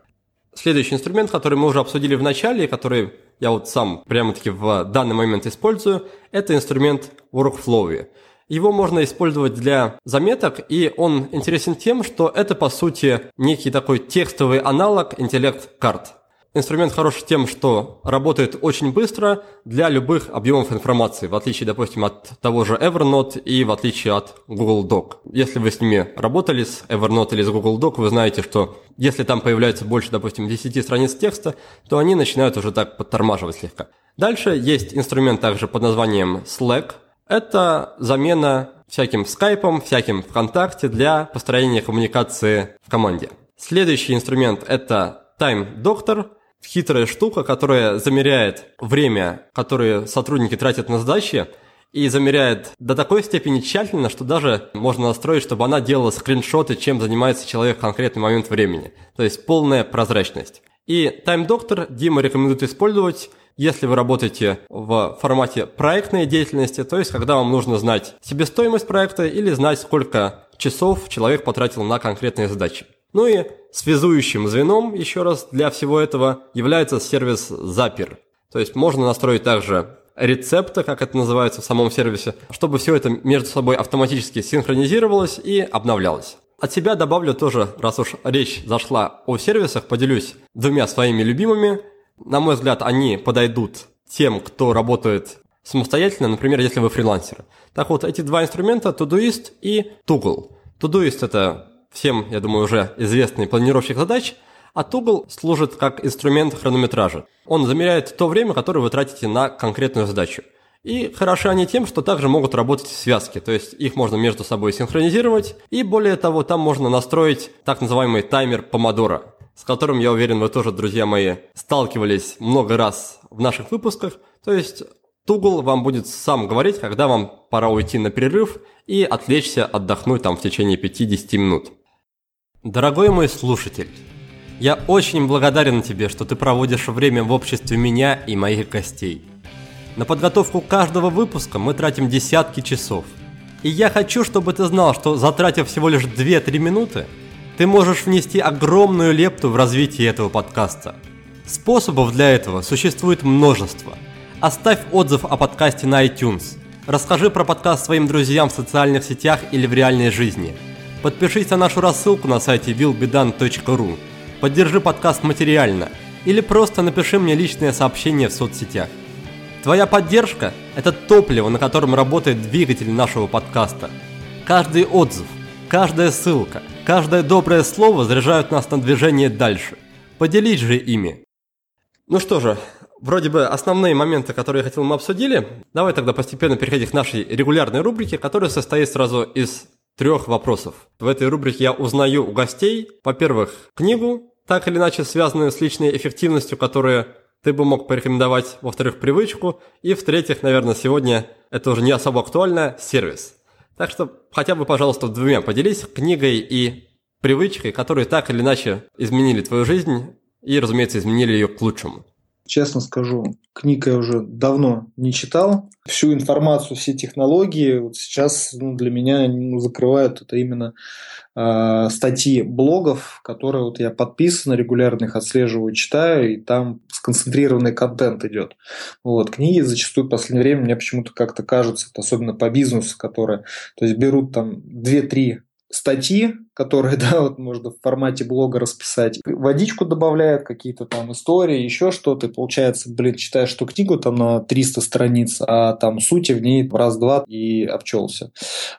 Следующий инструмент, который мы уже обсудили в начале, который я вот сам прямо-таки в данный момент использую, это инструмент Workflow. Его можно использовать для заметок, и он интересен тем, что это, по сути, некий такой текстовый аналог интеллект-карт. Инструмент хорош тем, что работает очень быстро для любых объемов информации, в отличие, допустим, от того же Evernote и в отличие от Google Doc. Если вы с ними работали, с Evernote или с Google Doc, вы знаете, что если там появляется больше, допустим, 10 страниц текста, то они начинают уже так подтормаживать слегка. Дальше есть инструмент также под названием Slack – это замена всяким скайпом, всяким ВКонтакте для построения коммуникации в команде. Следующий инструмент – это Time Doctor, хитрая штука, которая замеряет время, которое сотрудники тратят на задачи, и замеряет до такой степени тщательно, что даже можно настроить, чтобы она делала скриншоты, чем занимается человек в конкретный момент времени. То есть полная прозрачность. И Time Doctor Дима рекомендует использовать если вы работаете в формате проектной деятельности, то есть когда вам нужно знать себестоимость проекта или знать, сколько часов человек потратил на конкретные задачи. Ну и связующим звеном, еще раз, для всего этого является сервис Zapier. То есть можно настроить также рецепты, как это называется в самом сервисе, чтобы все это между собой автоматически синхронизировалось и обновлялось. От себя добавлю тоже, раз уж речь зашла о сервисах, поделюсь двумя своими любимыми. На мой взгляд, они подойдут тем, кто работает самостоятельно, например, если вы фрилансер. Так вот, эти два инструмента, Todoist и Toggle. Todoist – это всем, я думаю, уже известный планировщик задач, а Toggle служит как инструмент хронометража. Он замеряет то время, которое вы тратите на конкретную задачу. И хороши они тем, что также могут работать в связке, то есть их можно между собой синхронизировать, и более того, там можно настроить так называемый таймер помодора с которым, я уверен, вы тоже, друзья мои, сталкивались много раз в наших выпусках. То есть Тугл вам будет сам говорить, когда вам пора уйти на перерыв и отвлечься, отдохнуть там в течение 5-10 минут. Дорогой мой слушатель, я очень благодарен тебе, что ты проводишь время в обществе меня и моих гостей. На подготовку каждого выпуска мы тратим десятки часов. И я хочу, чтобы ты знал, что затратив всего лишь 2-3 минуты, ты можешь внести огромную лепту в развитие этого подкаста. Способов для этого существует множество. Оставь отзыв о подкасте на iTunes. Расскажи про подкаст своим друзьям в социальных сетях или в реальной жизни. Подпишись на нашу рассылку на сайте willbedan.ru. Поддержи подкаст материально. Или просто напиши мне личное сообщение в соцсетях. Твоя поддержка – это топливо, на котором работает двигатель нашего подкаста. Каждый отзыв, каждая ссылка, каждое доброе слово заряжают нас на движение дальше. Поделись же ими. Ну что же, вроде бы основные моменты, которые я хотел, мы обсудили. Давай тогда постепенно переходить к нашей регулярной рубрике, которая состоит сразу из трех вопросов. В этой рубрике я узнаю у гостей, во-первых, книгу, так или иначе связанную с личной эффективностью, которая ты бы мог порекомендовать, во-вторых, привычку, и в-третьих, наверное, сегодня это уже не особо актуально, сервис. Так что хотя бы, пожалуйста, двумя поделись книгой и привычкой, которые так или иначе изменили твою жизнь и, разумеется, изменили ее к лучшему. Честно скажу, книг я уже давно не читал. Всю информацию, все технологии вот сейчас ну, для меня ну, закрывают это именно э, статьи блогов, которые вот я подписан, регулярно их отслеживаю, читаю, и там сконцентрированный контент идет. Вот. Книги зачастую в последнее время мне почему-то как-то кажутся, особенно по бизнесу, которые то есть берут там 2-3 статьи, которые, да, вот можно в формате блога расписать. Водичку добавляют, какие-то там истории, еще что-то. И получается, блин, читаешь что книгу там на 300 страниц, а там сути в ней раз-два и обчелся.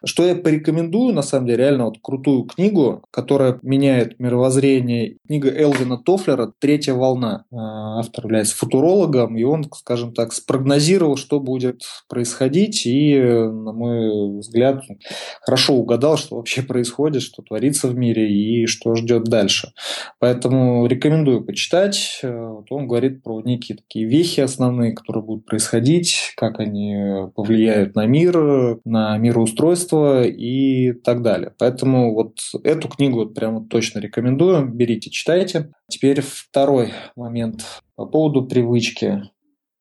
Что я порекомендую, на самом деле, реально вот крутую книгу, которая меняет мировоззрение. Книга Элвина Тофлера «Третья волна». А, автор является футурологом, и он, скажем так, спрогнозировал, что будет происходить, и, на мой взгляд, хорошо угадал, что вообще происходит, что творится творится в мире и что ждет дальше. Поэтому рекомендую почитать. Вот он говорит про некие такие вехи основные, которые будут происходить, как они повлияют на мир, на мироустройство и так далее. Поэтому вот эту книгу вот прямо точно рекомендую. Берите, читайте. Теперь второй момент по поводу привычки.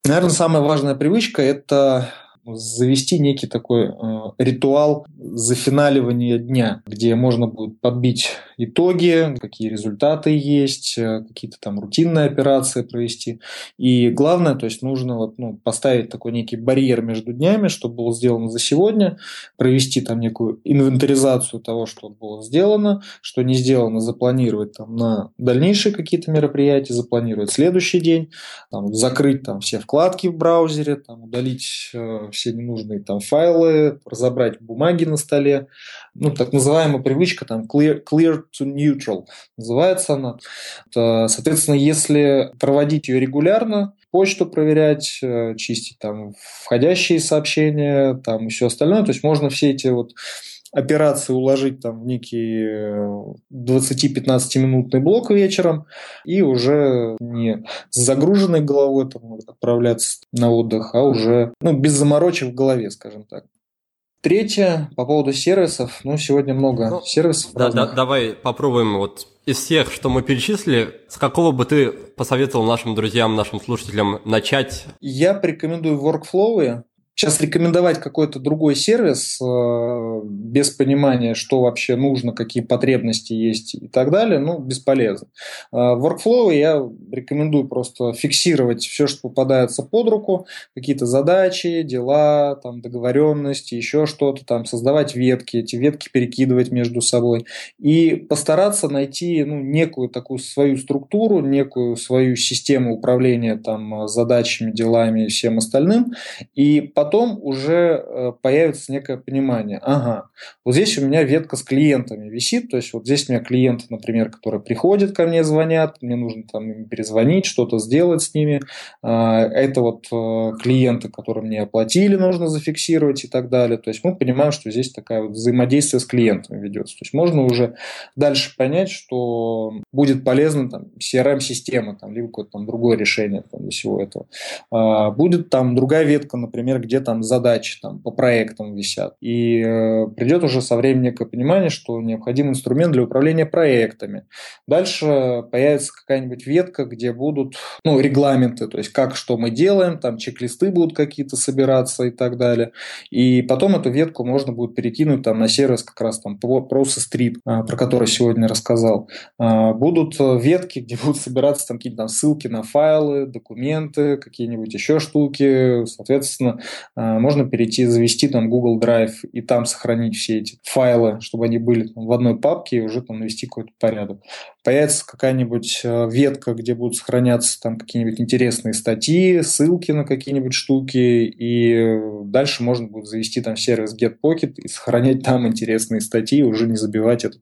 Наверное, самая важная привычка – это завести некий такой э, ритуал зафиналивания дня, где можно будет подбить итоги, какие результаты есть, э, какие-то там рутинные операции провести. И главное, то есть нужно вот, ну, поставить такой некий барьер между днями, что было сделано за сегодня, провести там некую инвентаризацию того, что было сделано, что не сделано, запланировать там на дальнейшие какие-то мероприятия, запланировать следующий день, там, закрыть там все вкладки в браузере, там, удалить э, все ненужные там файлы, разобрать бумаги на столе. Ну, так называемая привычка там clear, clear to neutral называется она. Соответственно, если проводить ее регулярно, почту проверять, э, чистить там входящие сообщения, там все остальное, то есть можно все эти вот операции уложить там в некий 20-15 минутный блок вечером и уже не с загруженной головой там, отправляться на отдых, а уже ну, без заморочек в голове, скажем так. Третье, по поводу сервисов. Ну, сегодня много ну, сервисов. Да, да, давай попробуем вот из всех, что мы перечислили, с какого бы ты посоветовал нашим друзьям, нашим слушателям начать? Я порекомендую workflow. Сейчас рекомендовать какой-то другой сервис э, без понимания, что вообще нужно, какие потребности есть и так далее, ну, бесполезно. Э, Workflow я рекомендую просто фиксировать все, что попадается под руку, какие-то задачи, дела, там, договоренности, еще что-то, там, создавать ветки, эти ветки перекидывать между собой и постараться найти ну, некую такую свою структуру, некую свою систему управления там, задачами, делами и всем остальным, и потом потом уже э, появится некое понимание, ага, вот здесь у меня ветка с клиентами висит, то есть вот здесь у меня клиенты, например, которые приходят ко мне, звонят, мне нужно там им перезвонить, что-то сделать с ними, а, это вот э, клиенты, которые мне оплатили, нужно зафиксировать и так далее, то есть мы понимаем, что здесь такая вот взаимодействие с клиентами ведется, то есть можно уже дальше понять, что будет полезно там CRM-система, там, либо какое-то там другое решение там, для всего этого. А, будет там другая ветка, например, где там задачи там, по проектам висят. И э, придет уже со временем понимание, что необходим инструмент для управления проектами. Дальше появится какая-нибудь ветка, где будут ну, регламенты, то есть как, что мы делаем, там чек-листы будут какие-то собираться и так далее. И потом эту ветку можно будет перекинуть там, на сервис как раз там Process Street, а, про который сегодня рассказал. А, будут ветки, где будут собираться там какие-то там ссылки на файлы, документы, какие-нибудь еще штуки. Соответственно, можно перейти, завести там Google Drive и там сохранить все эти файлы, чтобы они были там, в одной папке и уже там навести какой-то порядок появится какая-нибудь э, ветка, где будут сохраняться там какие-нибудь интересные статьи, ссылки на какие-нибудь штуки, и дальше можно будет завести там сервис GetPocket и сохранять там интересные статьи, и уже не забивать этот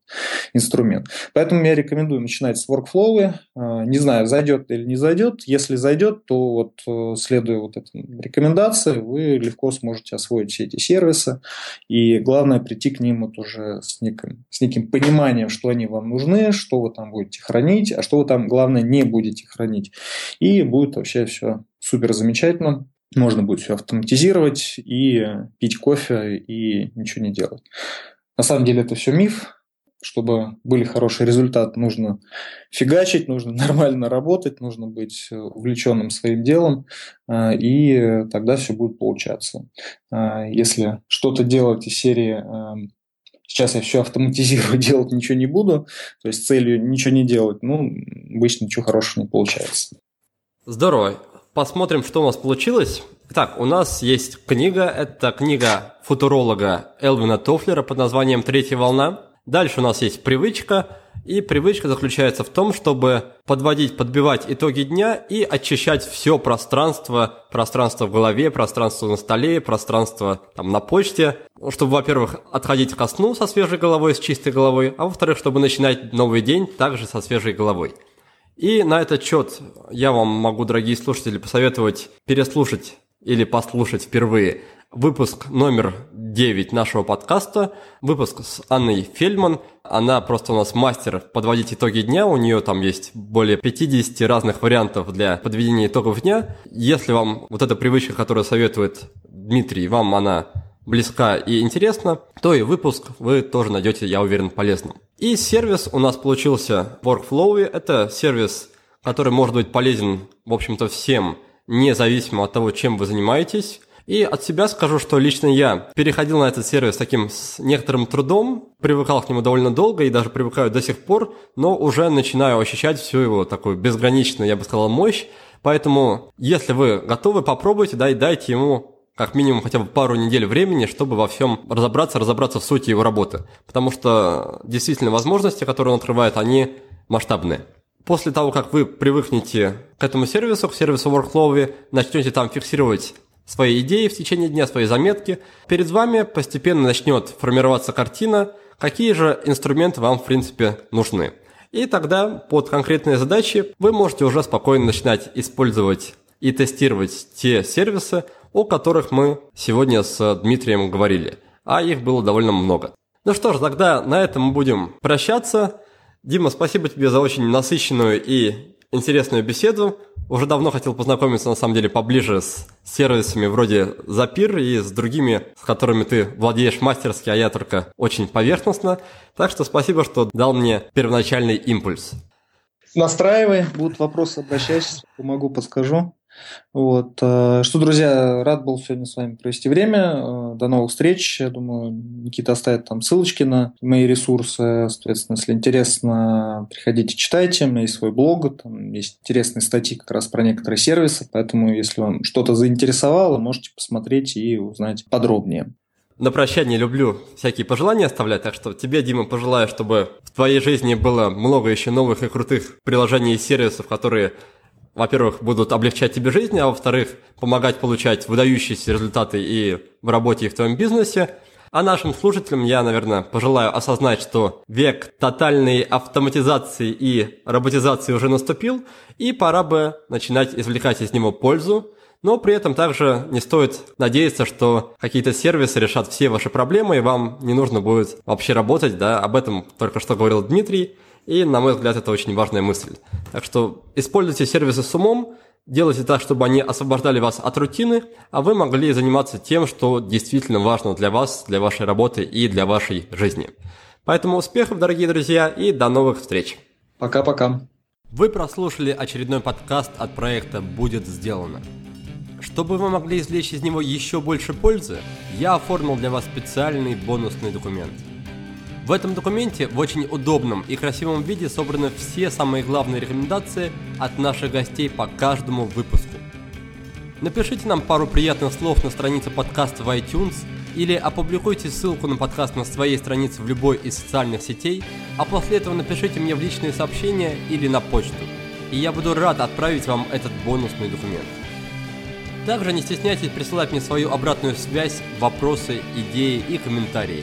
инструмент. Поэтому я рекомендую начинать с workflow. Э, не знаю, зайдет или не зайдет. Если зайдет, то вот э, следуя вот этой рекомендации, вы легко сможете освоить все эти сервисы, и главное прийти к ним вот уже с неким, с неким пониманием, что они вам нужны, что вы там будете хранить, а что вы там, главное, не будете хранить. И будет вообще все супер замечательно. Можно будет все автоматизировать и пить кофе и ничего не делать. На самом деле это все миф. Чтобы были хорошие результаты, нужно фигачить, нужно нормально работать, нужно быть увлеченным своим делом, а, и тогда все будет получаться. А, если что-то делать из серии сейчас я все автоматизирую, делать ничего не буду, то есть целью ничего не делать, ну, обычно ничего хорошего не получается. Здорово. Посмотрим, что у нас получилось. Итак, у нас есть книга, это книга футуролога Элвина Тофлера под названием «Третья волна». Дальше у нас есть привычка, и привычка заключается в том, чтобы подводить, подбивать итоги дня и очищать все пространство, пространство в голове, пространство на столе, пространство там на почте, чтобы, во-первых, отходить ко сну со свежей головой, с чистой головой, а во-вторых, чтобы начинать новый день также со свежей головой. И на этот счет я вам могу, дорогие слушатели, посоветовать переслушать или послушать впервые выпуск номер 9 нашего подкаста, выпуск с Анной Фельдман. Она просто у нас мастер подводить итоги дня, у нее там есть более 50 разных вариантов для подведения итогов дня. Если вам вот эта привычка, которую советует Дмитрий, вам она близка и интересна, то и выпуск вы тоже найдете, я уверен, полезным. И сервис у нас получился Workflow. Это сервис, который может быть полезен, в общем-то, всем, независимо от того, чем вы занимаетесь. И от себя скажу, что лично я переходил на этот сервис таким с некоторым трудом, привыкал к нему довольно долго и даже привыкаю до сих пор, но уже начинаю ощущать всю его такую безграничную, я бы сказал, мощь. Поэтому, если вы готовы, попробуйте, да, и дайте ему как минимум хотя бы пару недель времени, чтобы во всем разобраться, разобраться в сути его работы. Потому что действительно возможности, которые он открывает, они масштабные. После того, как вы привыкнете к этому сервису, к сервису Workflow, начнете там фиксировать свои идеи в течение дня, свои заметки. Перед вами постепенно начнет формироваться картина, какие же инструменты вам, в принципе, нужны. И тогда под конкретные задачи вы можете уже спокойно начинать использовать и тестировать те сервисы, о которых мы сегодня с Дмитрием говорили. А их было довольно много. Ну что ж, тогда на этом мы будем прощаться. Дима, спасибо тебе за очень насыщенную и интересную беседу. Уже давно хотел познакомиться, на самом деле, поближе с сервисами вроде Zapier и с другими, с которыми ты владеешь мастерски, а я только очень поверхностно. Так что спасибо, что дал мне первоначальный импульс. Настраивай, будут вопросы, обращайся, помогу, подскажу. Вот. Э, что, друзья, рад был сегодня с вами провести время. Э, до новых встреч. Я думаю, Никита оставит там ссылочки на мои ресурсы. Соответственно, если интересно, приходите, читайте. У меня есть свой блог, там есть интересные статьи как раз про некоторые сервисы. Поэтому, если вам что-то заинтересовало, можете посмотреть и узнать подробнее. На прощание люблю всякие пожелания оставлять, так что тебе, Дима, пожелаю, чтобы в твоей жизни было много еще новых и крутых приложений и сервисов, которые во-первых, будут облегчать тебе жизнь, а во-вторых, помогать получать выдающиеся результаты и в работе, и в твоем бизнесе. А нашим слушателям я, наверное, пожелаю осознать, что век тотальной автоматизации и роботизации уже наступил, и пора бы начинать извлекать из него пользу, но при этом также не стоит надеяться, что какие-то сервисы решат все ваши проблемы, и вам не нужно будет вообще работать, да, об этом только что говорил Дмитрий, и, на мой взгляд, это очень важная мысль. Так что используйте сервисы с умом, Делайте так, чтобы они освобождали вас от рутины, а вы могли заниматься тем, что действительно важно для вас, для вашей работы и для вашей жизни. Поэтому успехов, дорогие друзья, и до новых встреч. Пока-пока. Вы прослушали очередной подкаст от проекта «Будет сделано». Чтобы вы могли извлечь из него еще больше пользы, я оформил для вас специальный бонусный документ. В этом документе в очень удобном и красивом виде собраны все самые главные рекомендации от наших гостей по каждому выпуску. Напишите нам пару приятных слов на странице подкаста в iTunes или опубликуйте ссылку на подкаст на своей странице в любой из социальных сетей, а после этого напишите мне в личные сообщения или на почту, и я буду рад отправить вам этот бонусный документ. Также не стесняйтесь присылать мне свою обратную связь, вопросы, идеи и комментарии.